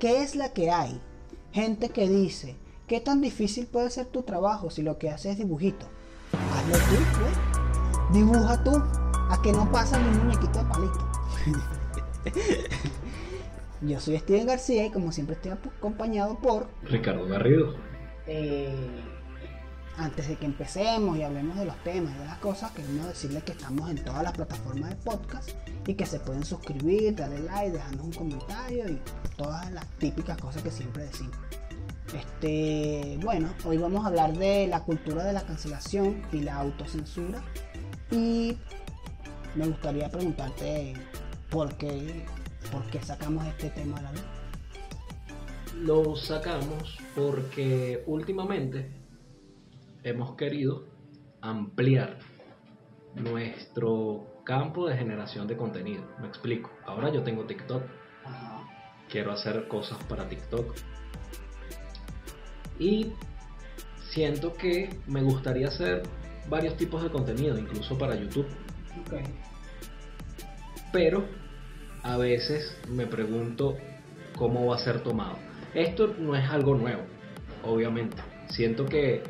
¿qué es la que hay? Gente que dice, ¿qué tan difícil puede ser tu trabajo si lo que haces es dibujito? Hazlo tú, pues. Dibuja tú, a que no pasa ni un muñequito de palito. Yo soy Steven García y como siempre estoy acompañado por... Ricardo Garrido. Eh, antes de que empecemos y hablemos de los temas y de las cosas, queremos decirles que estamos en todas las plataformas de podcast y que se pueden suscribir, darle like, dejarnos un comentario y todas las típicas cosas que siempre decimos. Este, bueno, hoy vamos a hablar de la cultura de la cancelación y la autocensura y me gustaría preguntarte por qué, por qué sacamos este tema a la luz. Lo sacamos porque últimamente hemos querido ampliar nuestro campo de generación de contenido. Me explico. Ahora yo tengo TikTok. Quiero hacer cosas para TikTok. Y siento que me gustaría hacer varios tipos de contenido, incluso para YouTube. Pero a veces me pregunto cómo va a ser tomado. Esto no es algo nuevo, obviamente. Siento que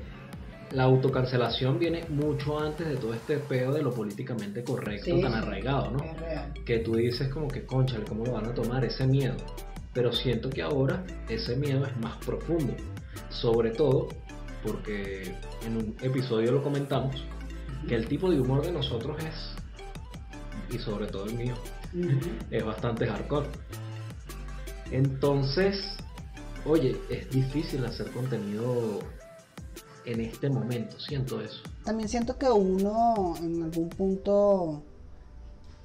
la autocancelación viene mucho antes de todo este pedo de lo políticamente correcto tan arraigado, ¿no? Que tú dices como que, concha, ¿cómo lo van a tomar ese miedo? Pero siento que ahora ese miedo es más profundo. Sobre todo porque en un episodio lo comentamos, que el tipo de humor de nosotros es, y sobre todo el mío, es bastante hardcore. Entonces, oye, es difícil hacer contenido en este momento, siento eso. También siento que uno en algún punto,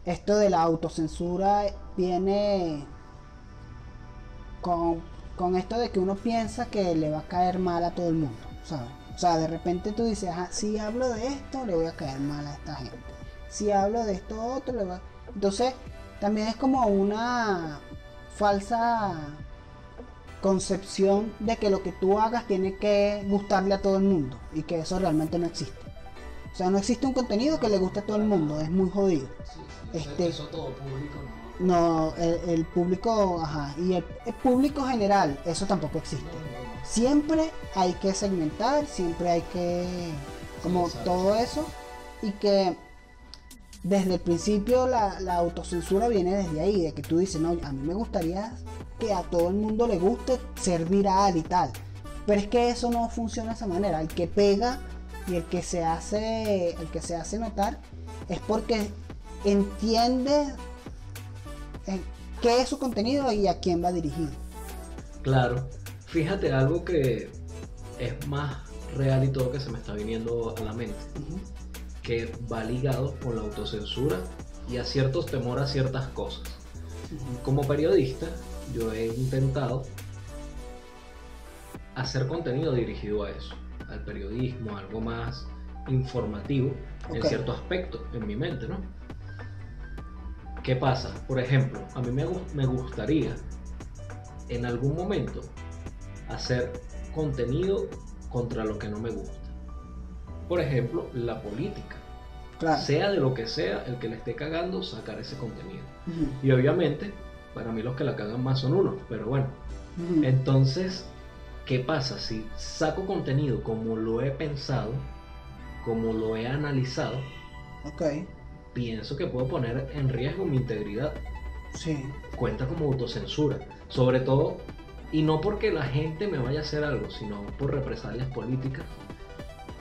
esto de la autocensura viene con, con esto de que uno piensa que le va a caer mal a todo el mundo, ¿sabes? O sea, de repente tú dices, si hablo de esto, le voy a caer mal a esta gente. Si hablo de esto otro, le va... Entonces, también es como una falsa concepción de que lo que tú hagas tiene que gustarle a todo el mundo y que eso realmente no existe. O sea, no existe un contenido que le guste a todo el mundo, es muy jodido. este, eso todo público no. el, público, ajá, y el, público general, eso tampoco existe. Siempre hay que segmentar, siempre hay que, como todo eso, y que desde el principio la, autocensura viene desde ahí, de que tú dices, no, a mí me gustaría que a todo el mundo le guste ser viral y tal. Pero es que eso no funciona de esa manera. El que pega y el que se hace, el que se hace notar es porque entiende qué es su contenido y a quién va dirigido. Claro. Fíjate algo que es más real y todo que se me está viniendo a la mente que va ligado con la autocensura y a ciertos temores a ciertas cosas. Como periodista, yo he intentado hacer contenido dirigido a eso, al periodismo, algo más informativo en cierto aspecto en mi mente, ¿no? ¿Qué pasa? Por ejemplo, a mí me, me gustaría en algún momento hacer contenido contra lo que no me gusta. Por ejemplo, la política. Sea de lo que sea, el que le esté cagando, sacar ese contenido. Y obviamente, para mí los que la cagan más son unos, pero bueno. Entonces, ¿qué pasa? Si saco contenido como lo he pensado, como lo he analizado, okay. pienso que puedo poner en riesgo mi integridad. Sí. Cuenta como autocensura. Sobre todo, y no porque la gente me vaya a hacer algo, sino por represalias políticas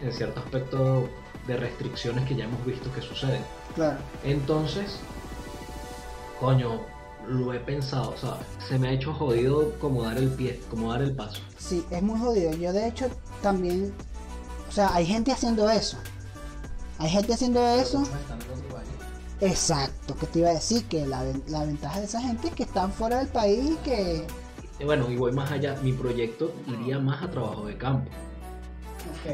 en cierto aspecto de restricciones que ya hemos visto que suceden. Claro. Entonces, coño, lo he pensado, ¿sabes? Se me ha hecho jodido como dar el pie, como dar el paso. Sí, es muy jodido. Yo de hecho también, o sea, hay gente haciendo eso. Hay gente haciendo eso. Exacto, que te iba a decir que la, la ventaja de esa gente es que están fuera del país y que... Bueno, y voy más allá, mi proyecto iría más a trabajo de campo.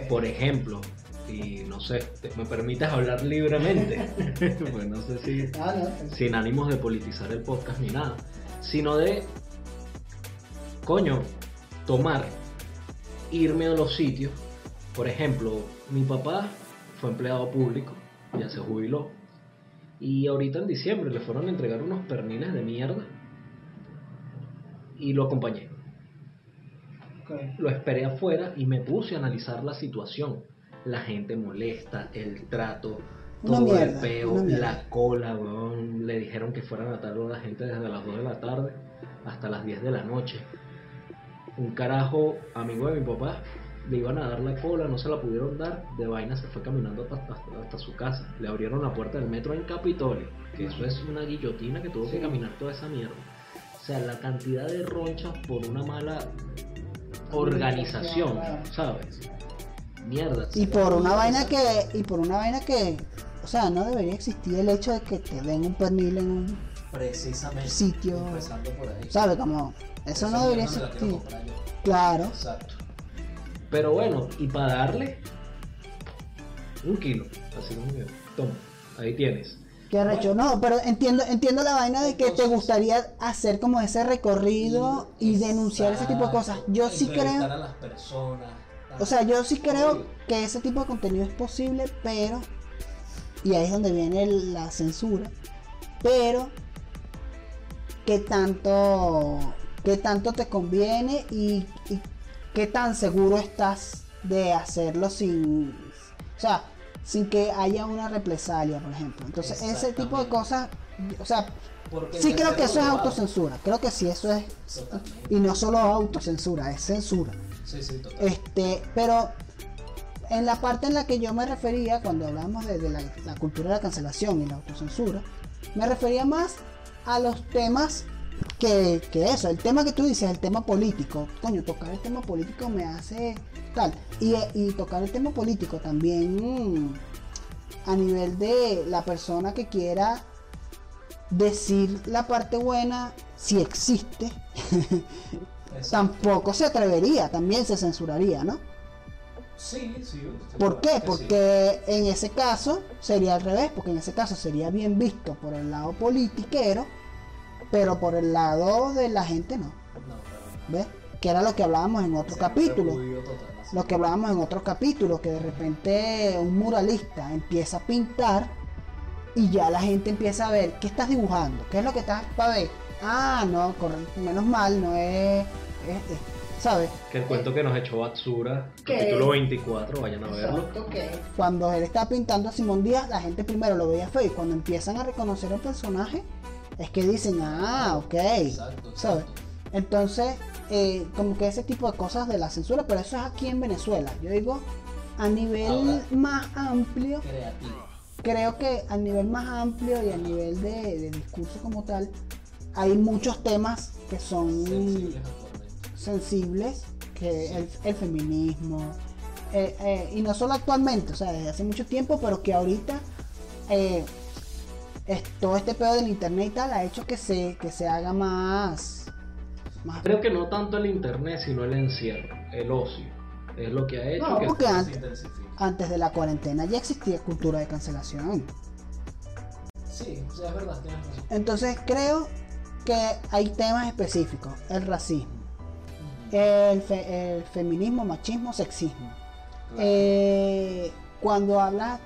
Por ejemplo, si no sé, me permites hablar libremente, pues no sé si ah, sin ánimos de politizar el podcast ni nada, sino de, coño, tomar, irme a los sitios. Por ejemplo, mi papá fue empleado público, ya se jubiló, y ahorita en diciembre le fueron a entregar unos perniles de mierda. y lo acompañé. Lo esperé afuera y me puse a analizar la situación. La gente molesta, el trato, todo el peo, la cola, Le dijeron que fueran a tarde a la gente desde las 2 de la tarde hasta las 10 de la noche. Un carajo amigo de mi papá le iban a dar la cola, no se la pudieron dar, de vaina se fue caminando hasta, hasta, su casa. Le abrieron la puerta del metro en Capitolio, que eso es una guillotina que tuvo que caminar toda esa mierda. O sea, la cantidad de ronchas por una mala organización, ¿sabes? Mierda. Y por una vaina que, y por una vaina que, o sea, no debería existir el hecho de que te den un pernil en un Precisamente, sitio, ¿sabes? Como, eso no debería existir. Claro. Exacto. Pero bueno, y para darle un kilo, así como yo. Toma, ahí tienes. Qué arrecho, no, pero entiendo, entiendo la vaina de que te gustaría hacer como ese recorrido y, denunciar ese tipo de cosas. Yo sí creo. A las personas, o sea, yo sí creo que ese tipo de contenido es posible, pero. Y ahí es donde viene la censura. Pero. ¿Qué tanto. ¿Qué tanto te conviene y, y qué tan seguro estás de hacerlo sin. O sea, sin que haya una represalia, por ejemplo. Entonces, ese tipo de cosas, o sea, sí creo que eso es autocensura. Creo que sí, eso es. Y no solo autocensura, es censura. Sí, sí, total. Este, pero en la parte en la que yo me refería, cuando hablamos de, la, cultura de la cancelación y la autocensura, me refería más a los temas que, que, eso, el tema que tú dices, el tema político. Coño, tocar el tema político me hace tal. Y, tocar el tema político también a nivel de la persona que quiera decir la parte buena, si existe, tampoco se atrevería, también se censuraría, ¿no? Sí, sí. ¿Por qué? Porque en ese caso sería al revés, porque en ese caso sería bien visto por el lado politiquero, pero por el lado de la gente no. ¿Ves? Que era lo que hablábamos en otro capítulo lo que hablábamos en otro capítulo, que de repente un muralista empieza a pintar y ya la gente empieza a ver qué estás dibujando, qué es lo que estás para ver. Ah, no, menos mal, no es, ¿sabes? Que el cuento que nos echó Batsura, capítulo 24, vayan a verlo. cuando él está pintando a Simón Díaz, la gente primero lo veía feo y cuando empiezan a reconocer el personaje, es que dicen, ah, ok, ¿sabes? Entonces, eh, como que ese tipo de cosas de la censura, pero eso es aquí en Venezuela. Yo digo, a nivel más amplio, creo que a nivel más amplio y a nivel de, discurso como tal, hay muchos temas que son sensibles, que el, feminismo, eh, eh, y no solo actualmente, o sea, desde hace mucho tiempo, pero que ahorita todo este pedo del internet y tal ha hecho que se, que se haga más Creo que no tanto el internet, sino el encierro, el ocio. Es lo que ha hecho que porque antes, antes de la cuarentena ya existía cultura de cancelación. Sí, es verdad, Entonces creo que hay temas específicos. El racismo, el, feminismo, machismo, sexismo. Eh, cuando hablas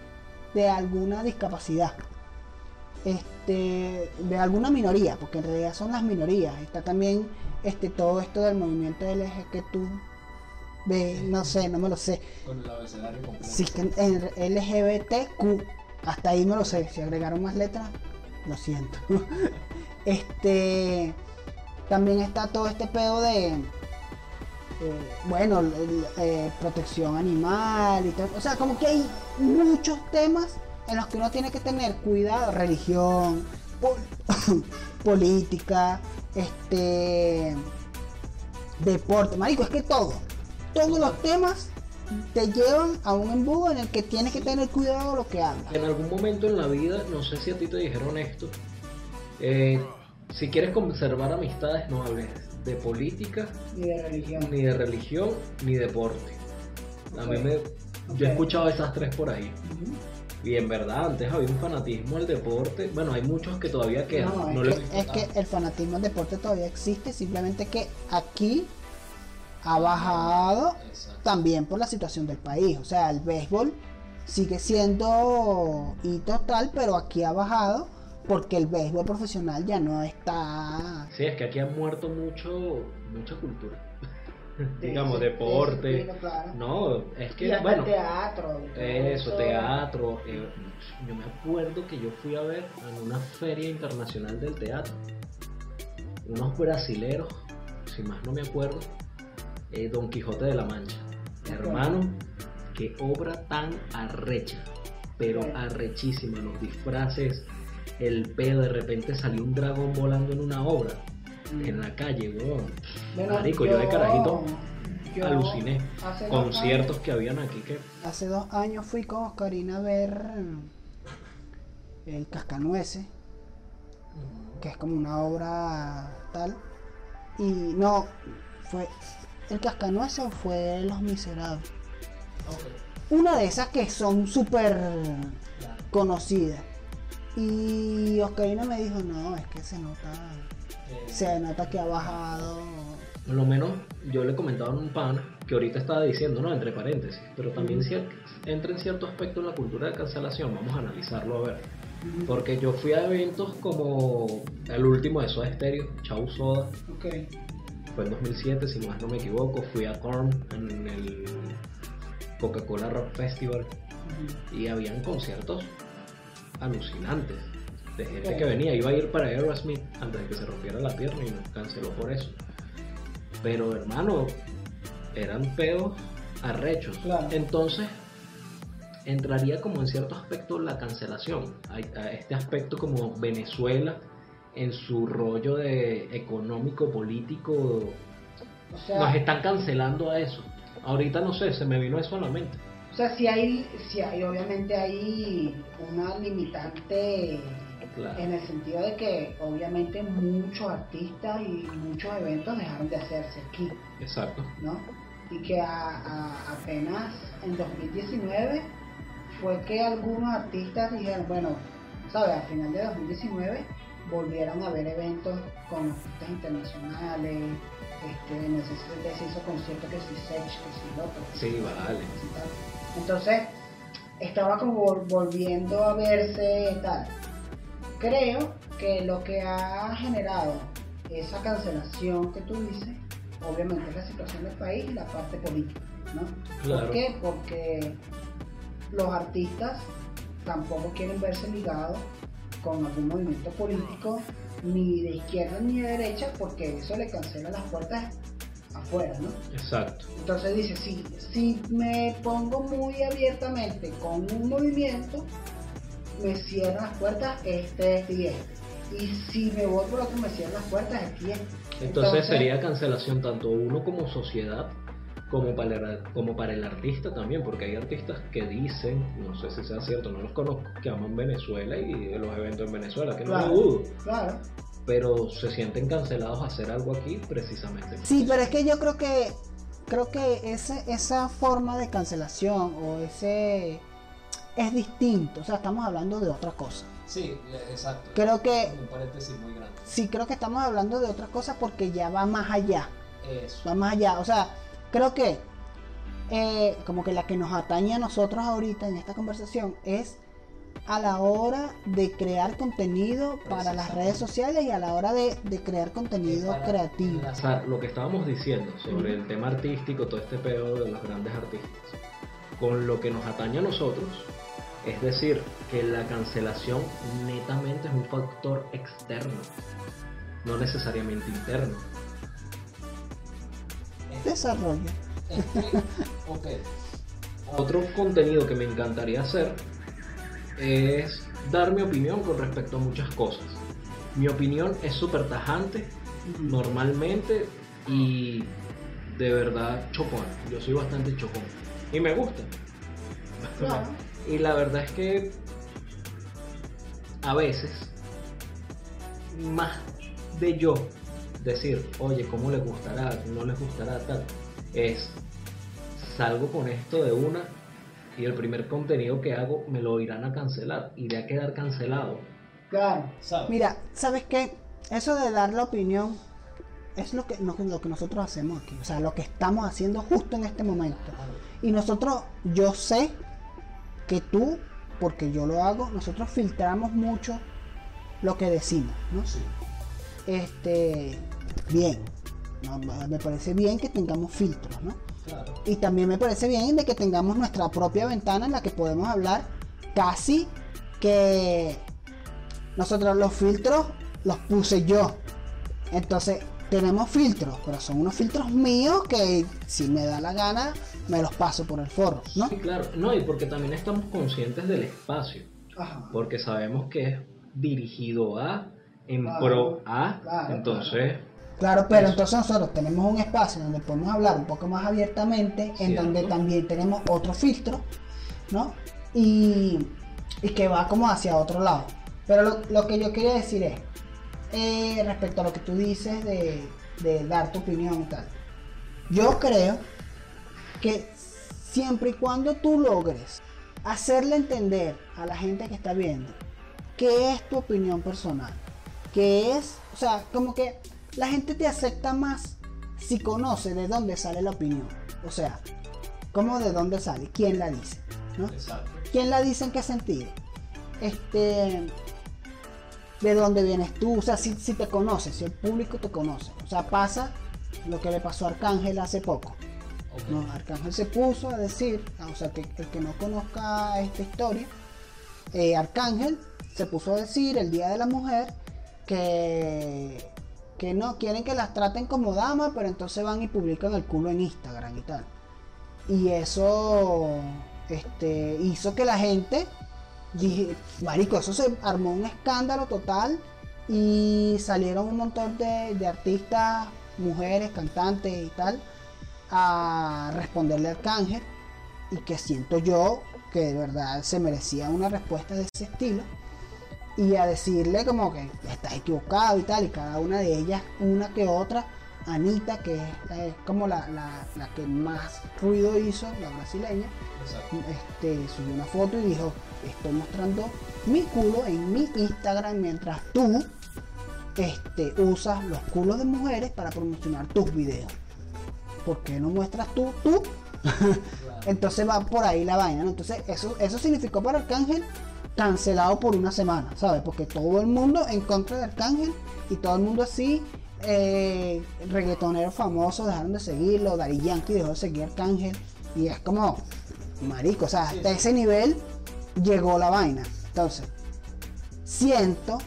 de alguna discapacidad, este, de alguna minoría, porque en realidad son las minorías. Está también este, todo esto del movimiento tú de, no sé, no me lo sé. Con el abecedario completo. Sí, en LGBTQ, hasta ahí me lo sé. Si agregaron más letras, lo siento. este, también está todo este pedo de, eh, bueno, eh, protección animal y todo. O sea, como que hay muchos temas en los que uno tiene que tener cuidado, religión, política, este deporte, marico, es que todo, todos los temas te llevan a un embudo en el que tienes que tener cuidado de lo que hagas. En algún momento en la vida, no sé si a ti te dijeron esto, eh, si quieres conservar amistades, no hables de política, ni de religión, ni de religión, ni deporte. A mí me, yo he escuchado esas tres por ahí. Y en verdad, antes había un fanatismo al deporte. Bueno, hay muchos que todavía quedan. No, es, que, el fanatismo al deporte todavía existe, simplemente que aquí ha bajado también por la situación del país. O sea, el béisbol sigue siendo y total, pero aquí ha bajado porque el béisbol profesional ya no está... Sí, es que aquí han muerto mucho, mucha cultura. digamos, deporte. No, es que, bueno. teatro. Eso, teatro. Eh, yo me acuerdo que yo fui a ver en una feria internacional del teatro unos brasileros, si más no me acuerdo, eh, Don Quijote de la Mancha. Hermano, qué obra tan arrecha, pero arrechísima. Los disfraces, el pedo, de repente salió un dragón volando en una obra en la calle, weón. Marico, yo, de carajito aluciné. Conciertos que habían aquí que. Hace dos años fui con Oscarina a ver el Cascanueces, que es como una obra tal. Y no, fue. El Cascanueces fue Los Miserables. Una de esas que son súper conocidas. Y Oscarina me dijo, no, es que se nota se nota que ha bajado. Por lo menos yo le comentaba a un pan que ahorita estaba diciendo, ¿no? Entre paréntesis, pero también entra en cierto aspecto en la cultura de cancelación, vamos a analizarlo a ver. Porque yo fui a eventos como el último de Soda Stereo, Chau Soda. Okay. Fue en 2007, si más no me equivoco. Fui a Korn en el Coca-Cola Rock Festival. Y habían conciertos alucinantes de gente que venía, iba a ir para Aerosmith antes de que se rompiera la pierna y nos canceló por eso. Pero hermano, eran pedos arrechos. Entonces, entraría como en cierto aspecto la cancelación. A este aspecto como Venezuela en su rollo de económico, político. nos están cancelando a eso. Ahorita no sé, se me vino eso a la mente. O sea, si hay, si hay obviamente hay una limitante en el sentido de que obviamente muchos artistas y muchos eventos dejaron de hacerse aquí. Exacto. ¿no? Y que apenas en 2019 fue que algunos artistas dijeron, bueno, ¿sabes? Al final de 2019 volvieron a haber eventos con artistas internacionales, este, en ese se hizo concierto que si Sech, que si López. Sí, vale. Entonces, estaba como volviendo a verse tal creo que lo que ha generado esa cancelación que tú dices, obviamente es la situación del país y la parte política, ¿no? ¿Por qué? Porque los artistas tampoco quieren verse ligados con algún movimiento político, ni de izquierda ni de derecha, porque eso le cancela las puertas afuera, ¿no? Exacto. Entonces dice, si, si me pongo muy abiertamente con un movimiento, me cierran las puertas este, este y este. Y si me voy por otro, me cierran las puertas y este. Entonces, sería cancelación tanto uno como sociedad como para, el, como para el artista también, porque hay artistas que dicen, no sé si sea cierto, no los conozco, que aman Venezuela y los eventos en Venezuela, que no lo dudo. Claro. Pero se sienten cancelados a hacer algo aquí precisamente. Sí, pero es que yo creo que creo que ese, esa forma de cancelación o ese es distinto, o sea, estamos hablando de otra cosa. Sí, exacto. Creo que... Un paréntesis muy grande. Sí, creo que estamos hablando de otra cosa porque ya va más allá. Eso. Va más allá, o sea, creo que eh, como que la que nos atañe a nosotros ahorita en esta conversación es a la hora de crear contenido para las redes sociales y a la hora de, crear contenido creativo. Lo que estábamos diciendo sobre el tema artístico, todo este pedo de los grandes artistas, con lo que nos atañe a nosotros, es decir, que la cancelación netamente es un factor externo, no necesariamente interno. Desarrollo. Otro contenido que me encantaría hacer es dar mi opinión con respecto a muchas cosas. Mi opinión es súper tajante, normalmente, y de verdad chocón. Yo soy bastante chocón. Y me gusta. Y la verdad es que a veces, más de yo decir, oye, ¿cómo les gustará? ¿No les gustará tal? Es, salgo con esto de una y el primer contenido que hago me lo irán a cancelar. Iré a quedar cancelado. Claro. Mira, ¿sabes qué? Eso de dar la opinión es lo que, lo que nosotros hacemos aquí. O sea, lo que estamos haciendo justo en este momento. Y nosotros, yo sé que tú, porque yo lo hago, nosotros filtramos mucho lo que decimos, ¿no? Sí. Este, bien, me parece bien que tengamos filtros, ¿no? Claro. Y también me parece bien de que tengamos nuestra propia ventana en la que podemos hablar casi que nosotros los filtros los puse yo. Entonces tenemos filtros, pero son unos filtros míos que si me da la gana me los paso por el forro, ¿no? Sí, claro. No, y porque también estamos conscientes del espacio. Ajá. Porque sabemos que es dirigido a, en Claro, pro a. claro, entonces, Claro, pero entonces nosotros tenemos un espacio donde podemos hablar un poco más abiertamente, en Cierto. donde también tenemos otro filtro, ¿no? Y, y que va como hacia otro lado. Pero lo, lo que yo quería decir es, eh, respecto a lo que tú dices de, de dar tu opinión y tal, yo creo que siempre y cuando tú logres hacerle entender a la gente que está viendo qué es tu opinión personal, que es, o sea, como que la gente te acepta más si conoce de dónde sale la opinión. O sea, ¿cómo de dónde sale? ¿Quién la dice? ¿no? exacto. ¿Quién la dice en qué sentido? Este, ¿de dónde vienes tú? O sea, si, si te conoces, si el público te conoce. O sea, pasa lo que le pasó a Arcángel hace poco. No, Arcángel se puso a decir, o sea, que el que no conozca esta historia, eh, Arcángel se puso a decir el Día de la Mujer que, que no quieren que las traten como damas, pero entonces van y publican el culo en Instagram y tal. Y eso este, hizo que la gente dije, marico, eso se armó un escándalo total y salieron un montón de artistas, mujeres, cantantes y tal, a responderle al Arcángel y que siento yo que de verdad se merecía una respuesta de ese estilo y a decirle como que estás equivocado y tal y cada una de ellas una que otra Anita que es, como la, la- la que más ruido hizo la brasileña Exacto. este, subió una foto y dijo estoy mostrando mi culo en mi Instagram mientras tú este, usas los culos de mujeres para promocionar tus videos ¿por qué no muestras tú tú? Entonces va por ahí la vaina, ¿no? Entonces eso, eso significó para Arcángel cancelado por una semana, ¿sabes? Porque todo el mundo en contra de Arcángel y todo el mundo así, eh, reggaetoneros famosos dejaron de seguirlo, Dari Yankee dejó de seguir a Arcángel y es como, marico, o sea, hasta ese nivel llegó la vaina. Entonces, siento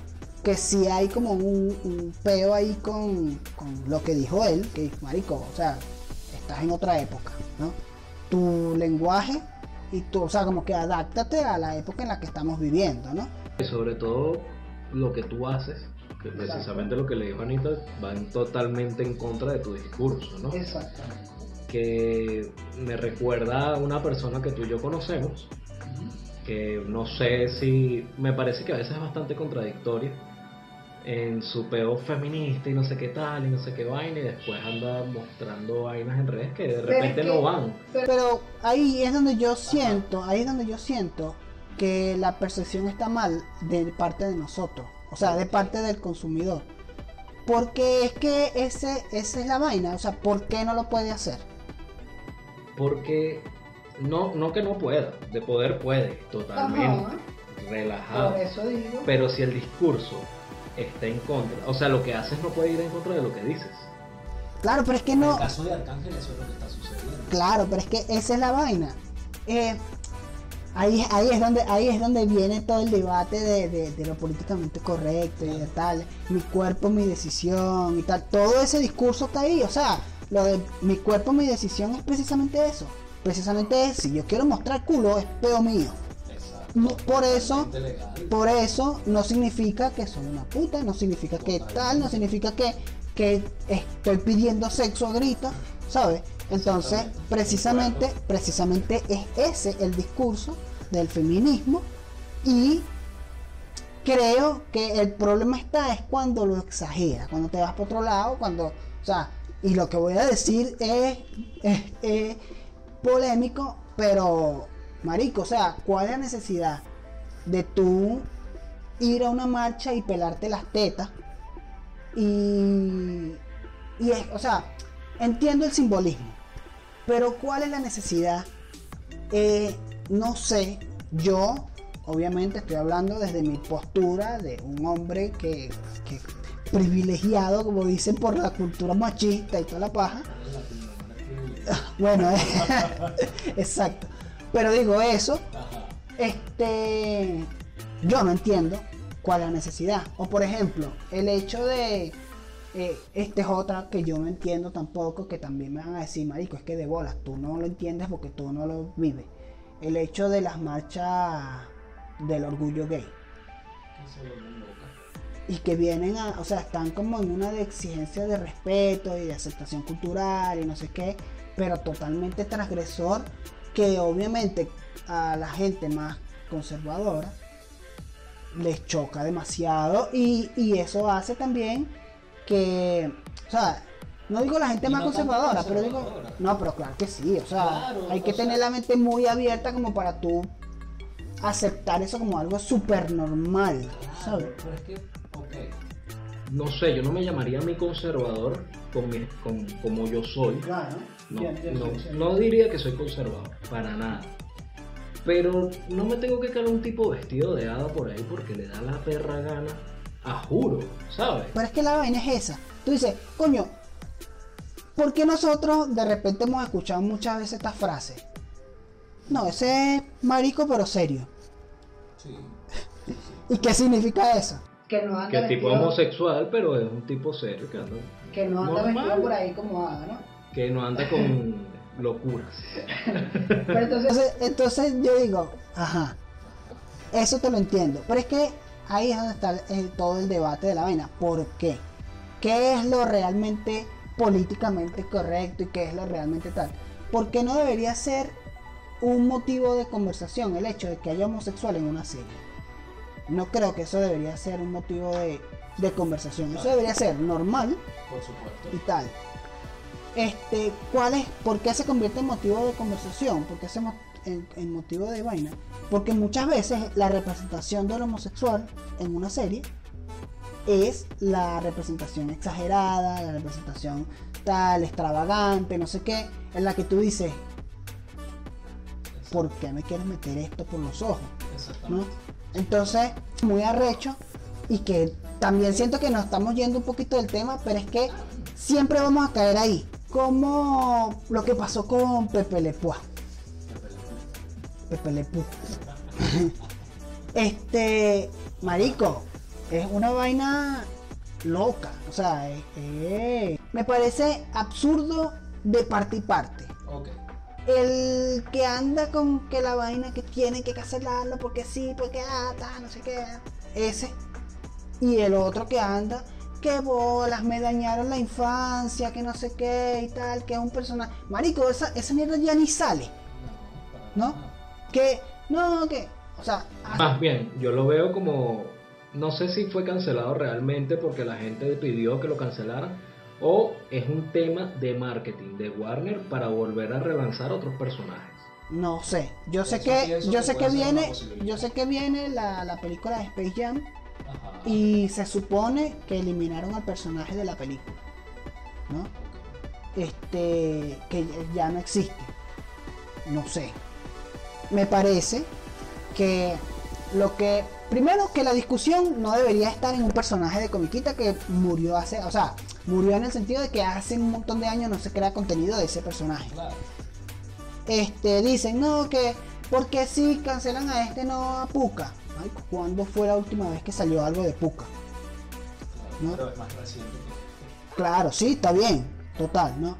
que sí hay como un, un peo ahí con, con lo que dijo él, que marico, o sea, estás en otra época, ¿no? Tu lenguaje y tú, o sea, como que adáctate a la época en la que estamos viviendo, ¿no? Y sobre todo lo que tú haces, que precisamente lo que le dijo Anita, van totalmente en contra de tu discurso, ¿no? Exactamente. Que me recuerda a una persona que tú y yo conocemos, que no sé si me parece que a veces es bastante contradictoria en su peo feminista y no sé qué tal y no sé qué vaina y después anda mostrando vainas en redes que de repente es no van. Pero ahí es donde yo siento, ahí es donde yo siento que la percepción está mal de parte de nosotros, o sea, de parte del consumidor. Porque es que ese, esa es la vaina, o sea, ¿por qué no lo puede hacer? Porque no, no que no pueda, de poder puede, totalmente, relajado. eso digo. Pero si el discurso está en contra, o sea, lo que haces no puede ir en contra de lo que dices. Claro, pero es que En no, el caso de Arcángel eso es lo que está sucediendo. Claro, pero es que esa es la vaina. Eh, ahí, ahí, es donde, ahí es donde viene todo el debate de, de- de lo políticamente correcto y de tal, mi cuerpo, mi decisión y tal. Todo ese discurso está ahí. O sea, lo de mi cuerpo, mi decisión es precisamente eso. Precisamente es, si yo quiero mostrar culo, es peo mío. Por eso-. Por eso no significa que soy una puta, no significa que tal, no significa que, que estoy pidiendo sexo a ¿sabes? Entonces, precisamente, precisamente es ese el discurso del feminismo y creo que el problema está es cuando lo exageras, cuando te vas por otro lado, cuando, o sea, y lo que voy a decir es- es polémico, pero marico, o sea, ¿cuál es la necesidad de tú ir a una marcha y pelarte las tetas? Y, y es, o sea, entiendo el simbolismo, pero ¿cuál es la necesidad? Eh, no sé, yo obviamente estoy hablando desde mi postura de un hombre que, que privilegiado, como dicen por la cultura machista y toda la paja. Bueno, exacto. Pero digo eso, este, yo no entiendo cuál es la necesidad. O por ejemplo, el hecho de, eh, este es otra que yo no entiendo tampoco, que también me van a decir, marico, es que de bolas, tú no lo entiendes porque tú no lo vives. El hecho de las marchas del orgullo gay. Y que vienen a, o sea, están como en una de exigencia de respeto y de aceptación cultural y no sé qué, pero totalmente transgresor que obviamente a la gente más conservadora les choca demasiado y, y eso hace también que, o sea, no digo la gente más conservadora, pero digo, no, pero claro que sí, o sea, Claro, hay que tener sea- la mente muy abierta como para tú aceptar eso como algo súper normal, ¿sabes? Pero es que, ok, No sé, yo no me llamaría mi conservador con mi- con- como yo soy. Claro. No, no, diría que soy conservador, para nada. Pero no me tengo que caer un tipo vestido de hada por ahí porque le da la perra gana, a juro, ¿sabes? Pero es que la vaina es esa. Tú dices, coño, ¿por qué nosotros de repente hemos escuchado muchas veces esta frase? No, ese es marico pero serio. sí. ¿Y qué significa eso? Que no anda Que el tipo homosexual, pero es un tipo serio que anda, Que no anda normal. vestido por ahí como hada, ¿no? Que no anda con locuras. Pero entonces, entonces yo digo, ajá, eso te lo entiendo. Pero es que ahí es donde está el- todo el debate de la vaina. ¿Por qué? ¿Qué es lo realmente políticamente correcto y qué es lo realmente tal? ¿Por qué no debería ser un motivo de conversación el hecho de que haya homosexual en una serie? No creo que eso debería ser un motivo de, de conversación. Eso debería ser normal Por supuesto. y tal. Este, ¿cuál es, ¿Por qué se convierte en motivo de conversación? ¿Por qué se mo- en, en motivo de vaina? Porque muchas veces la representación del homosexual en una serie es la representación exagerada, la representación tal, extravagante, no sé qué, en la que tú dices, ¿por qué me quieres meter esto por los ojos? ¿no? Exactamente. Entonces, muy arrecho y que también siento que nos estamos yendo un poquito del tema, pero es que siempre vamos a caer ahí. Como lo que pasó con Pepe Le Pew. Pepe Le Pew. Este, marico, es una vaina loca. O sea, es- es- me parece absurdo de parte y parte el que anda con que la vaina que tiene que cancelarlo porque sí, porque ah, ta, no sé qué, ese. Y el otro que anda, que bolas, me dañaron la infancia, que no sé qué y tal, que es un personaje. Marico, esa, esa mierda ya ni sale, No. Que, no, que, o sea, Más bien, yo lo veo como, no sé si fue cancelado realmente porque la gente pidió que lo cancelaran o es un tema de marketing de Warner para volver a relanzar otros personajes. no sé. Yo sé Eso que, yo sé que viene, yo sé que viene la, la película de Space Jam Ajá. Y se supone que eliminaron al personaje de la película, ¿no? este que ya no existe. No sé. Me parece que lo que primero que la discusión no debería estar en un personaje de comiquita que murió hace, o sea, murió en el sentido de que hace un montón de años no se crea contenido de ese personaje. Claro. Este dicen, "No, que porque si cancelan a este no a Puka." Ay, ¿Cuándo fue la última vez que salió algo de Puka? claro. ¿No? Pero es más reciente que. Claro, sí, está bien, total, ¿no?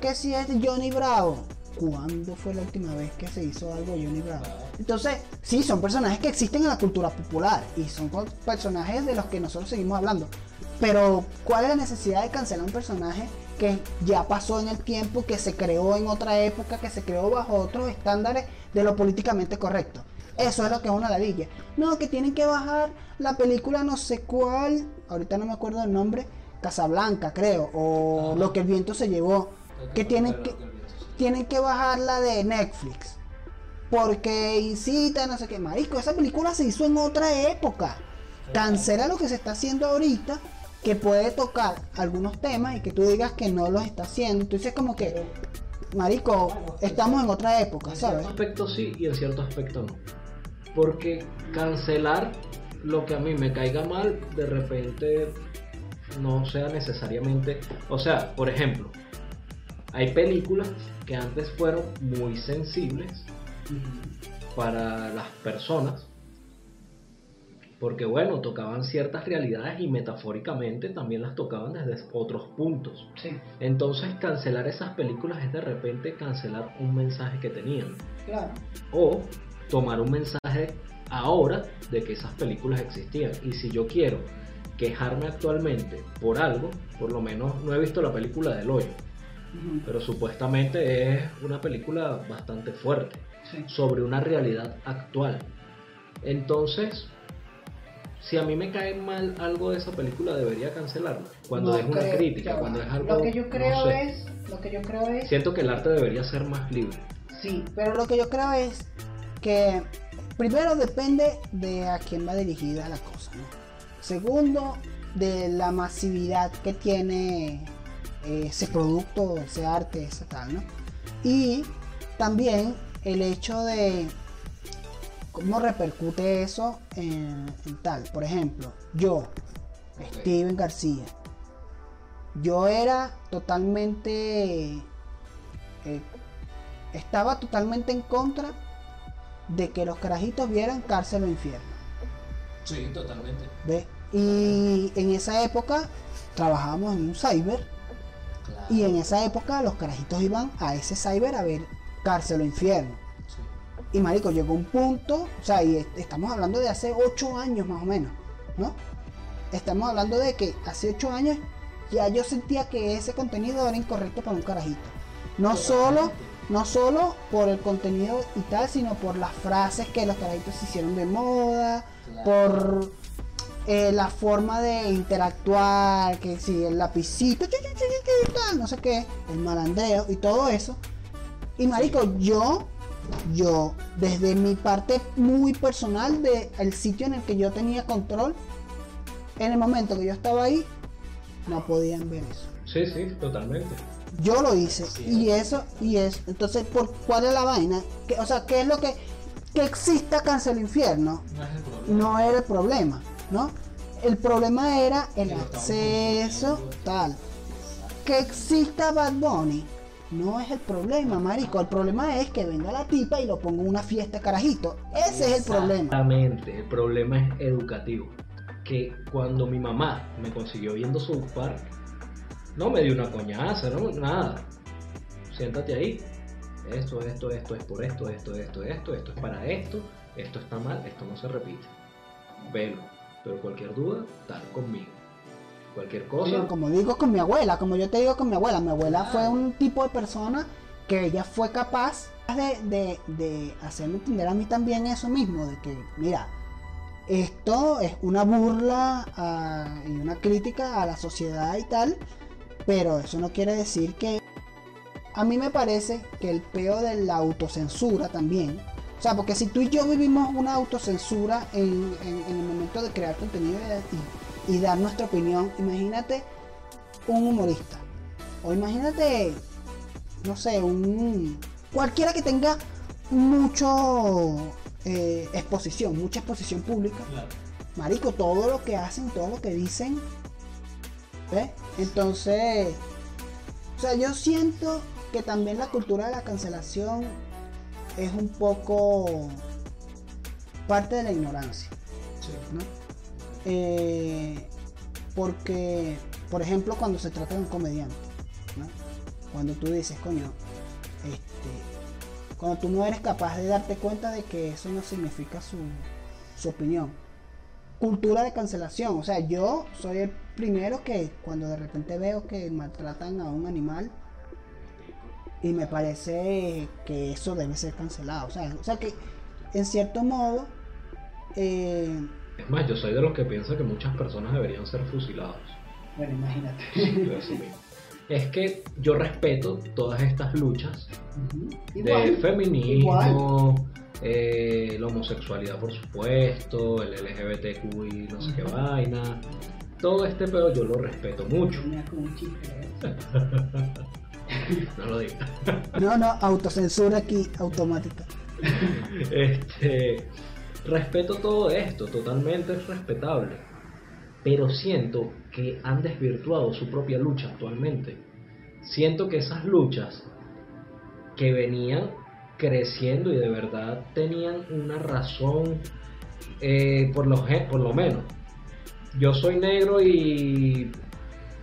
Que si es Johnny Bravo, ¿cuándo fue la última vez que se hizo algo de Johnny Bravo? Entonces, sí, son personajes que existen en la cultura popular y son personajes de los que nosotros seguimos hablando. Pero, ¿cuál es la necesidad de cancelar un personaje que ya pasó en el tiempo, que se creó en otra época, que se creó bajo otros estándares de lo políticamente correcto? Eso es lo que es una ladilla. No, que tienen que bajar la película no sé cuál, ahorita no me acuerdo el nombre, Casablanca creo, o Ajá. Lo que el viento se llevó, que tienen que, tienen que bajar la de Netflix. Porque incita, no sé qué. Marico, esa película se hizo en otra época. Cancela lo que se está haciendo ahorita, que puede tocar algunos temas y que tú digas que no los está haciendo. Entonces, como que, Marico, estamos en otra época, En ¿sabes? cierto aspecto sí y en cierto aspecto no. Porque cancelar lo que a mí me caiga mal, de repente no sea necesariamente. O sea, por ejemplo, hay películas que antes fueron muy sensibles para las personas. Porque bueno, tocaban ciertas realidades y metafóricamente también las tocaban desde otros puntos. Sí, Entonces cancelar esas películas es de repente cancelar un mensaje que tenían. claro. O tomar un mensaje ahora de que esas películas existían. Y si yo quiero quejarme actualmente por algo, por lo menos no he visto la película del hoyo, pero supuestamente es una película bastante fuerte Sí. sobre una realidad actual. Entonces, si a mí me cae mal algo de esa película, debería cancelarla. Cuando No es una crítica, cuando es algo. Lo que yo no creo sé. es. Lo que yo creo es. Siento que el arte debería ser más libre. Sí, pero lo que yo creo es primero depende de a quién va dirigida la cosa. Segundo, de la masividad que tiene eh, ese producto, ese arte, ese tal. Y también el hecho de cómo repercute eso en, en tal. Por ejemplo, yo, Steven García, yo era totalmente eh, estaba totalmente en contra de que los carajitos vieran cárcel o infierno. Sí, totalmente. ¿ves? Y en esa época trabajábamos en un cyber Claro. y en esa época los carajitos iban a ese cyber a ver cárcel o infierno. Sí. Y marico, llegó un punto, o sea, y est- estamos hablando de hace 8 años más o menos, ¿no? Estamos hablando de que hace 8 años ya yo sentía que ese contenido era incorrecto para un carajito. No solo, no solo por el contenido y tal, sino por las frases que los carajitos hicieron de moda, Claro. por eh, la forma de interactuar, que si el lapicito, no sé qué, el malandreo y todo eso. Y marico, yo, yo, desde mi parte muy personal del sitio en el que yo tenía control, en el momento que yo estaba ahí, no podían ver eso. Sí, sí, totalmente. Yo lo hice Sí. y eso y eso. Entonces, ¿por cuál es la vaina? ¿Qué- o sea, ¿qué es lo que que exista Cancel Infierno? No es el problema. No era el problema, ¿no? El problema era el Que acceso tal. Que exista Bad Bunny no es el problema, marico. El problema es que venga la tipa y lo ponga en una fiesta carajito. Ese es el problema. Exactamente, el problema es educativo. Que cuando mi mamá me consiguió viendo South Park, no me dio una coñaza, no, nada. Siéntate ahí. Esto, esto, esto es por esto, esto, esto, esto, esto es para esto, esto está mal, esto no se repite. Velo. Pero cualquier duda, tal conmigo. Cualquier cosa. Pero como digo con mi abuela, como yo te digo con mi abuela, mi abuela fue un tipo de persona que ella fue capaz de, de- de hacerme entender a mí también eso mismo, de que, mira, esto es una burla a- y una crítica a la sociedad y tal, pero eso no quiere decir que... A mí me parece que el peo de la autocensura también, o sea, porque si tú y yo vivimos una autocensura en, en- en el momento de crear contenido y, y dar nuestra opinión, imagínate un humorista, o imagínate, no sé, un cualquiera que tenga mucho eh, exposición, mucha exposición pública, Claro. marico, todo lo que hacen, todo lo que dicen, ¿ves? Entonces, o sea, yo siento que también la cultura de la cancelación es un poco parte de la ignorancia, Sí. ¿no? Eh, porque, por ejemplo, cuando se trata de un comediante, ¿no? Cuando tú dices, coño, este, cuando tú no eres capaz de darte cuenta de que eso no significa su, su opinión. Cultura de cancelación, o sea, yo soy el primero que cuando de repente veo que maltratan a un animal y me parece que eso debe ser cancelado, o sea, o sea que en cierto modo eh, Es más, yo soy de los que piensa que muchas personas deberían ser fusilados. bueno, imagínate. Es que yo respeto todas estas luchas Ujú. de Igual, feminismo, eh, la homosexualidad por supuesto, el LGBTQ y no sé qué vaina. Todo este pedo yo lo respeto mucho. No lo digo. No, no, autocensura aquí automática. Este, respeto todo esto, totalmente es respetable. Pero siento que han desvirtuado su propia lucha actualmente. Siento que esas luchas que venían creciendo y de verdad tenían una razón, eh, por, lo, por lo menos. Yo soy negro y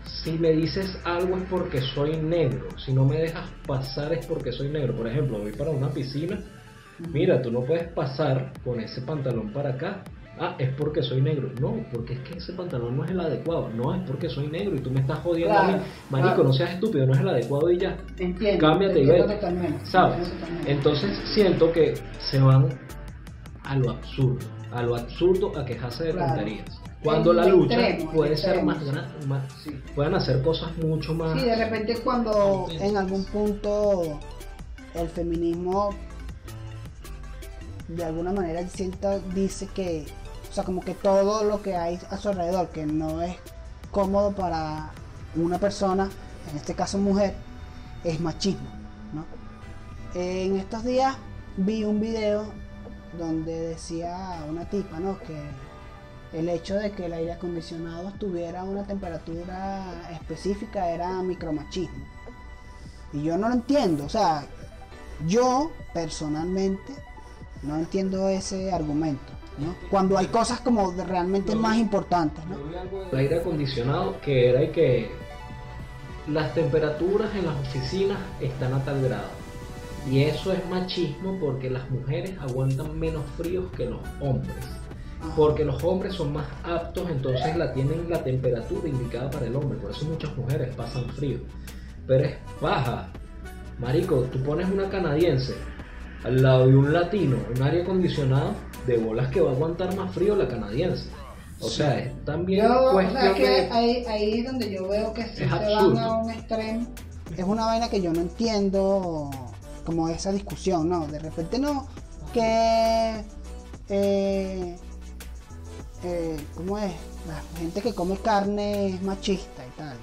si me dices algo es porque soy negro. Si no me dejas pasar es porque soy negro. Por ejemplo, voy para una piscina. Mira, tú no puedes pasar con ese pantalón para acá. Ah, es porque soy negro. No, porque es que ese pantalón no es el adecuado. No, es porque soy negro y tú me estás jodiendo a mí. Claro, Marico, claro. no seas estúpido, no es el adecuado y ya. Entiendo. Cámbiate y vete. ¿Sabes? Entonces siento que se van a lo absurdo. A lo absurdo a quejarse de Claro. tonterías. Cuando la lucha puede ser más grande, más, Sí. pueden hacer cosas mucho más. Sí, de repente cuando en algún punto el feminismo de alguna manera sienta, dice que, o sea, como que todo lo que hay a su alrededor, que no es cómodo para una persona, en este caso mujer, es machismo, ¿no? En estos días vi un video donde decía una tipa, ¿no? Que el hecho de que el aire acondicionado estuviera a una temperatura específica era micromachismo. Y yo no lo entiendo, o sea, yo personalmente no entiendo ese argumento, ¿no? Cuando hay cosas como realmente más importantes, ¿no? Algo del aire acondicionado que era y que las temperaturas en las oficinas están a tal grado. Y eso es machismo porque las mujeres aguantan menos fríos que los hombres. Porque los hombres son más aptos, entonces la tienen la temperatura indicada para el hombre. Por eso muchas mujeres pasan frío. Pero es baja. Marico, tú pones una canadiense al lado de un latino en aire acondicionado, de bolas que va a aguantar más frío la canadiense. O sea, es también Yo, o cuestión sea, que de... ahí, ahí es donde yo veo que Es se van a un extremo. Es una vaina que yo no entiendo, como esa discusión, ¿no? De repente no, que... Eh, eh, ¿Cómo es? La gente que come carne es machista y tal.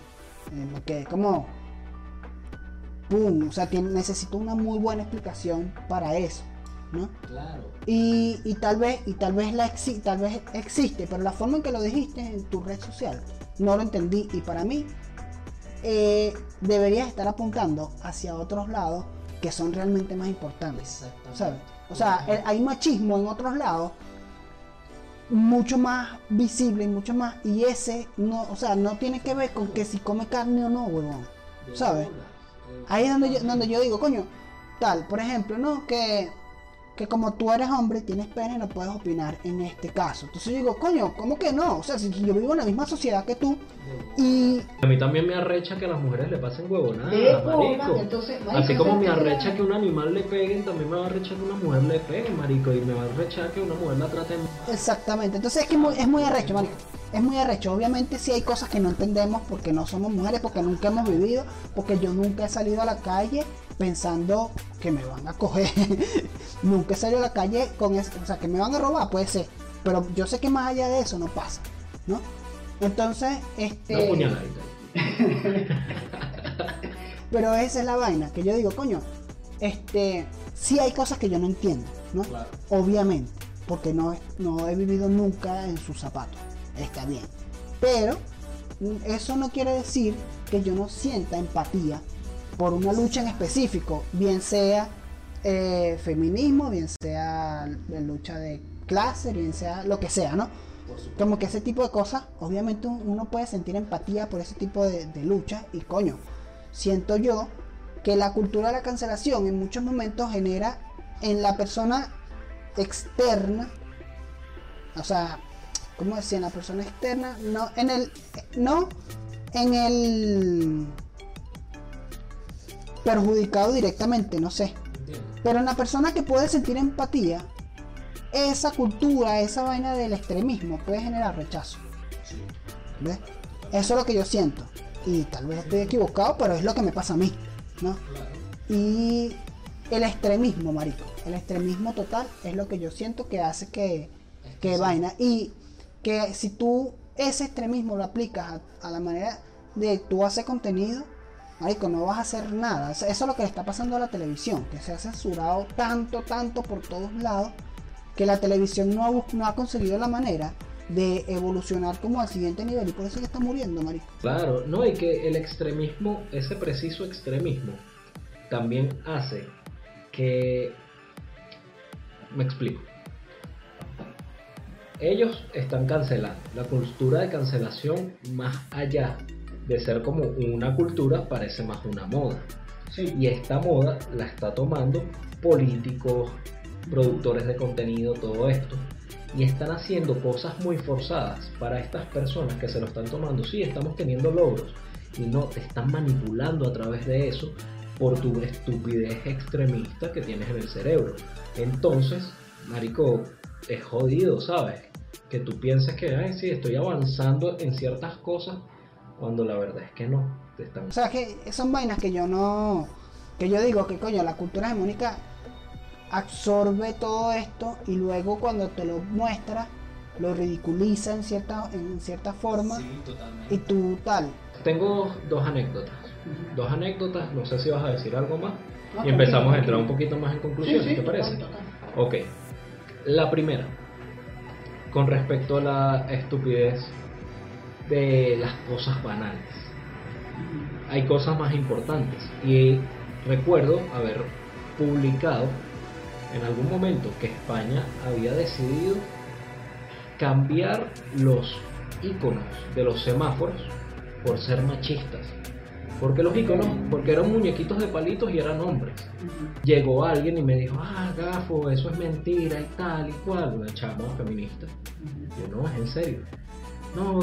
Eh, porque como... ¡Pum! O sea, tiene, necesito una muy buena explicación para eso, ¿no? Claro. Y, y tal vez y tal vez la exi- tal vez existe pero la forma en que lo dijiste en tu red social no lo entendí y para mí eh, deberías estar apuntando hacia otros lados que son realmente más importantes Exactamente. ¿sabes? o sea hay machismo en otros lados mucho más visible y mucho más y ese no o sea no tiene que ver con que si come carne o no huevón ¿sabes? Ahí es donde yo, donde yo digo, coño, tal, por ejemplo, ¿no? Que, que como tú eres hombre, tienes pene, no puedes opinar en este caso. Entonces yo digo, coño, ¿cómo que no? O sea, si yo vivo en la misma sociedad que tú y... A mí también me arrecha que a las mujeres le pasen huevonadas, marico. entonces, Así como me arrecha que un animal le peguen, también me va a arrechar que una mujer le pegue, marico. Y me va a arrechar que una mujer la trate mal. Exactamente, entonces es que muy- es muy arrecho, marico. Es muy arrecho. Obviamente sí hay cosas que no entendemos porque no somos mujeres, porque nunca hemos vivido, porque yo nunca he salido a la calle pensando que me van a coger. nunca he salido a la calle con eso, o sea, que me van a robar, puede ser. Pero yo sé que más allá de eso no pasa, ¿no? Entonces, este... Una puñaladita. Pero esa es la vaina, que yo digo, coño, este, sí hay cosas que yo no entiendo, ¿no? Claro. Obviamente, porque no, no he vivido nunca en sus zapatos, está bien. Pero eso no quiere decir que yo no sienta empatía por una lucha en específico, bien sea eh, feminismo, bien sea la lucha de clase, bien sea lo que sea, ¿no? Como que ese tipo de cosas, obviamente uno puede sentir empatía por ese tipo de, de lucha y coño, siento yo que la cultura de la cancelación en muchos momentos genera en la persona externa, o sea, ¿cómo decía? En la persona externa, no en el, no en el perjudicado directamente, no sé. Pero en la persona que puede sentir empatía, esa cultura, esa vaina del extremismo puede generar rechazo. Sí. ¿Ves? Eso es lo que yo siento. Y tal vez estoy equivocado, pero es lo que me pasa a mí. ¿no? Claro. Y el extremismo, marico. El extremismo total es lo que yo siento que hace que, que que sí. vaina. Y que si tú ese extremismo lo aplicas a, a la manera de tú hacer contenido, marico, no vas a hacer nada. Eso es lo que le está pasando a la televisión, que se ha censurado tanto, tanto por todos lados, que la televisión no ha, bus- no ha conseguido la manera de evolucionar como al siguiente nivel y por eso que está muriendo, marico. Claro, no, y que el extremismo, ese preciso extremismo, también hace que... Me explico. Ellos están cancelando. La cultura de cancelación, más allá de ser como una cultura, parece más una moda. Y esta moda la está tomando políticos, productores de contenido, todo esto. Y están haciendo cosas muy forzadas para estas personas que se lo están tomando. Sí, estamos teniendo logros. Y no, te están manipulando a través de eso por tu estupidez extremista que tienes en el cerebro. Entonces, Marico, es jodido, ¿sabes? Que tú pienses que, ay, sí, estoy avanzando en ciertas cosas, cuando la verdad es que no. Te están O sea, que son vainas que yo no. Que yo digo que coño, la cultura hegemónica absorbe todo esto y luego cuando te lo muestra, lo ridiculiza en cierta, en cierta forma Sí, totalmente. y tú tal. Tengo dos anécdotas. Dos anécdotas, no sé si vas a decir algo más. No, y empezamos a entrar un poquito más en conclusiones, Sí, sí, ¿te parece? total, total. Ok. La primera, con respecto a la estupidez de las cosas banales. Hay cosas más importantes. Y recuerdo haber publicado en algún momento que España había decidido cambiar los iconos de los semáforos por ser machistas. Porque los iconos, porque eran muñequitos de palitos y eran hombres llegó alguien y me dijo, ah, gafo, eso es mentira y tal y cual, una chama feminista. Yo, no, es en serio. No,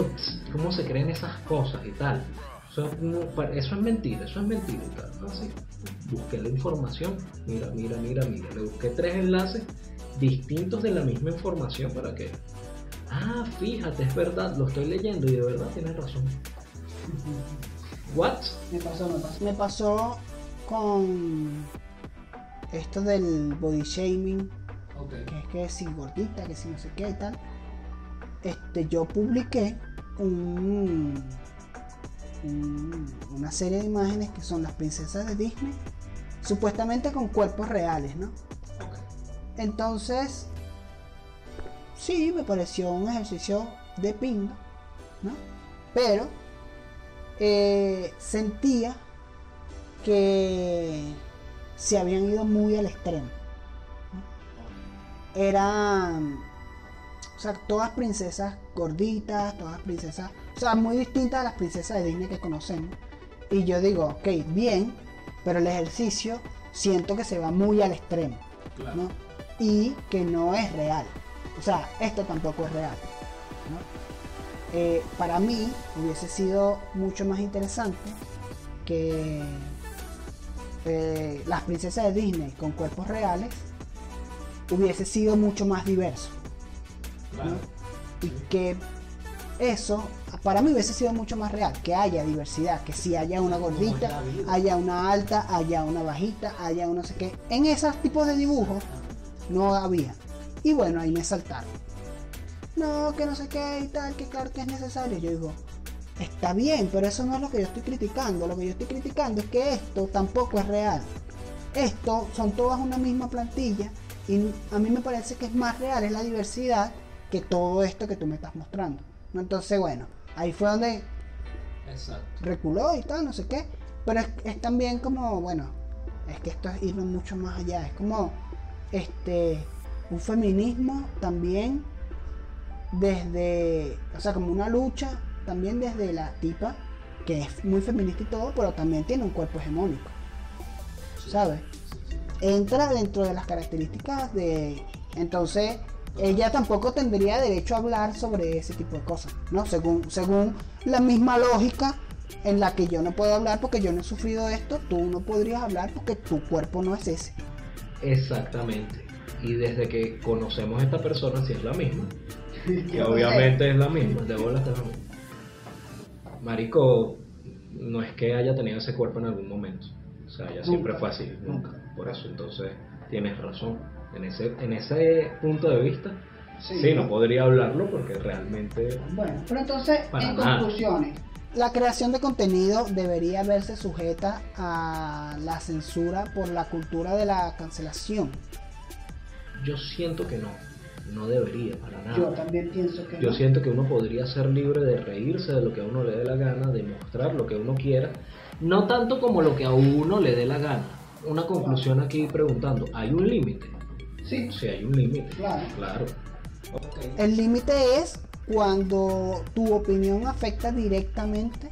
¿cómo se creen esas cosas y tal? Eso, no, pa- eso es mentira, eso es mentira y tal. Así, busqué la información, mira, mira, mira, mira. Le busqué tres enlaces distintos de la misma información para que, ah, fíjate, es verdad, lo estoy leyendo y de verdad tienes razón. ¿What? Me pasó, me pasó. Me pasó con esto del body shaming, que es que si gordita, que si no sé qué y tal. Este, yo publiqué un, un- una serie de imágenes que son las princesas de Disney, supuestamente con cuerpos reales, ¿no? Entonces, sí, me pareció un ejercicio de pinga, ¿no? Pero eh, sentía que se habían ido muy al extremo. ¿no? Eran, o sea, todas princesas gorditas, todas princesas, o sea, muy distintas a las princesas de Disney que conocemos. Y yo digo, ok, bien, pero el ejercicio siento que se va muy al extremo. Claro. ¿no? y que no es real. O sea, esto tampoco es real. ¿no? Eh, para mí hubiese sido mucho más interesante que eh, las princesas de Disney con cuerpos reales hubiese sido mucho más diverso. Y que eso para mí hubiese sido mucho más real, que haya diversidad, que si haya una gordita, haya una alta, haya una bajita, haya un no sé qué. En esos tipos de dibujos no había. Y bueno, ahí me saltaron. No, que no sé qué y tal, que claro que es necesario. Yo digo, está bien, pero eso no es lo que yo estoy criticando. Lo que yo estoy criticando es que esto tampoco es real. Esto son todas una misma plantilla y a mí me parece que es más real, es la diversidad que todo esto que tú me estás mostrando. ¿no? Entonces, bueno, ahí fue donde Exacto. reculó y tal, no sé qué. Pero es, es también como, bueno, es que esto es ir mucho más allá. Es como este un feminismo también desde, o sea, como una lucha también desde la tipa que es muy feminista y todo, pero también tiene un cuerpo hegemónico, ¿sabes? Entra dentro de las características de, entonces ella tampoco tendría derecho a hablar sobre ese tipo de cosas, ¿no? Según, según la misma lógica en la que yo no puedo hablar porque yo no he sufrido esto, tú no podrías hablar porque tu cuerpo no es ese. Exactamente. Y desde que conocemos a esta persona, si es la misma, que obviamente es la misma, de bolas es la misma. Marico, no es que haya tenido ese cuerpo en algún momento. O sea, ella siempre fue así, nunca. Por eso, entonces, tienes razón. En ese, en ese punto de vista, sí, no podría hablarlo porque realmente Bueno, pero entonces, en nada. conclusiones, la creación de contenido debería verse sujeta a la censura por la cultura de la cancelación. yo siento que no. No debería, para nada. Yo también pienso que Yo no. siento que uno podría ser libre de reírse de lo que a uno le dé la gana, de mostrar lo que uno quiera, no tanto como lo que a uno le dé la gana. Una conclusión aquí preguntando, ¿hay un límite? Sí. Sí, hay un límite. Claro. Claro. El límite es cuando tu opinión afecta directamente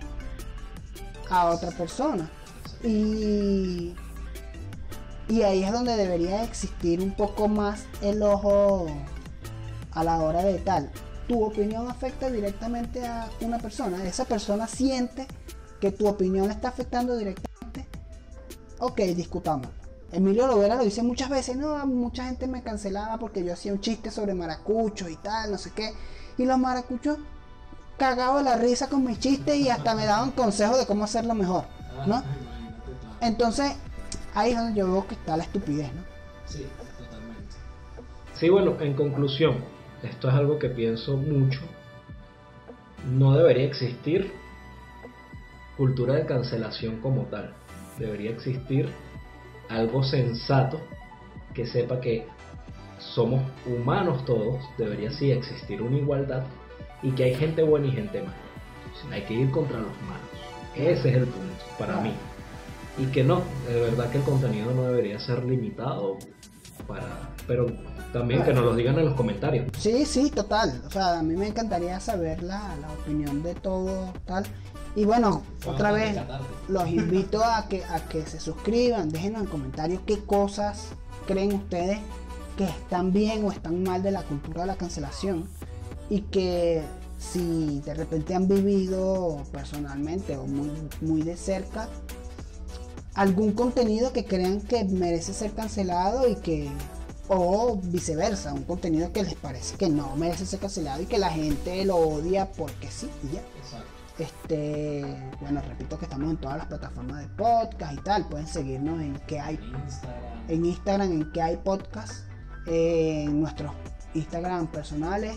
a otra persona. Y, y ahí es donde debería existir un poco más el ojo a la hora de tal. Tu opinión afecta directamente a una persona. Esa persona siente que tu opinión le está afectando directamente. Ok, discutamos. Emilio Lovera lo dice muchas veces, no, mucha gente me cancelaba porque yo hacía un chiste sobre maracuchos y tal, no sé qué. Y los maracuchos cagaban la risa con mis chistes y hasta me daban consejos de cómo hacerlo mejor, ¿no? Ah, tú. Entonces, ahí es donde yo veo que está la estupidez, ¿no? Sí, totalmente. Sí, bueno, en conclusión, esto es algo que pienso mucho. No debería existir cultura de cancelación como tal. Debería existir algo sensato que sepa que somos humanos todos, debería sí existir una igualdad y que hay gente buena y gente mala. Hay que ir contra los malos. Ese es el punto para mí. Y que no, de verdad que el contenido no debería ser limitado para... Pero también que nos lo digan en los comentarios. Sí, sí, total. O sea, a mí me encantaría saber la, la opinión de todo, tal. Y bueno, Fue otra vez, los invito a que, a que se suscriban, déjenos en comentarios qué cosas creen ustedes que están bien o están mal de la cultura de la cancelación y que si de repente han vivido personalmente o muy, muy de cerca algún contenido que crean que merece ser cancelado y que o viceversa, un contenido que les parece que no merece ser cancelado y que la gente lo odia porque sí y ya. Exacto. Este, bueno, repito que estamos en todas las plataformas de podcast y tal. Pueden seguirnos en que hay Instagram. en Instagram en que hay podcast, eh, en nuestros Instagram personales,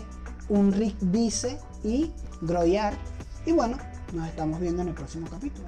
un Rick dice y Groyar. Y bueno, nos estamos viendo en el próximo capítulo.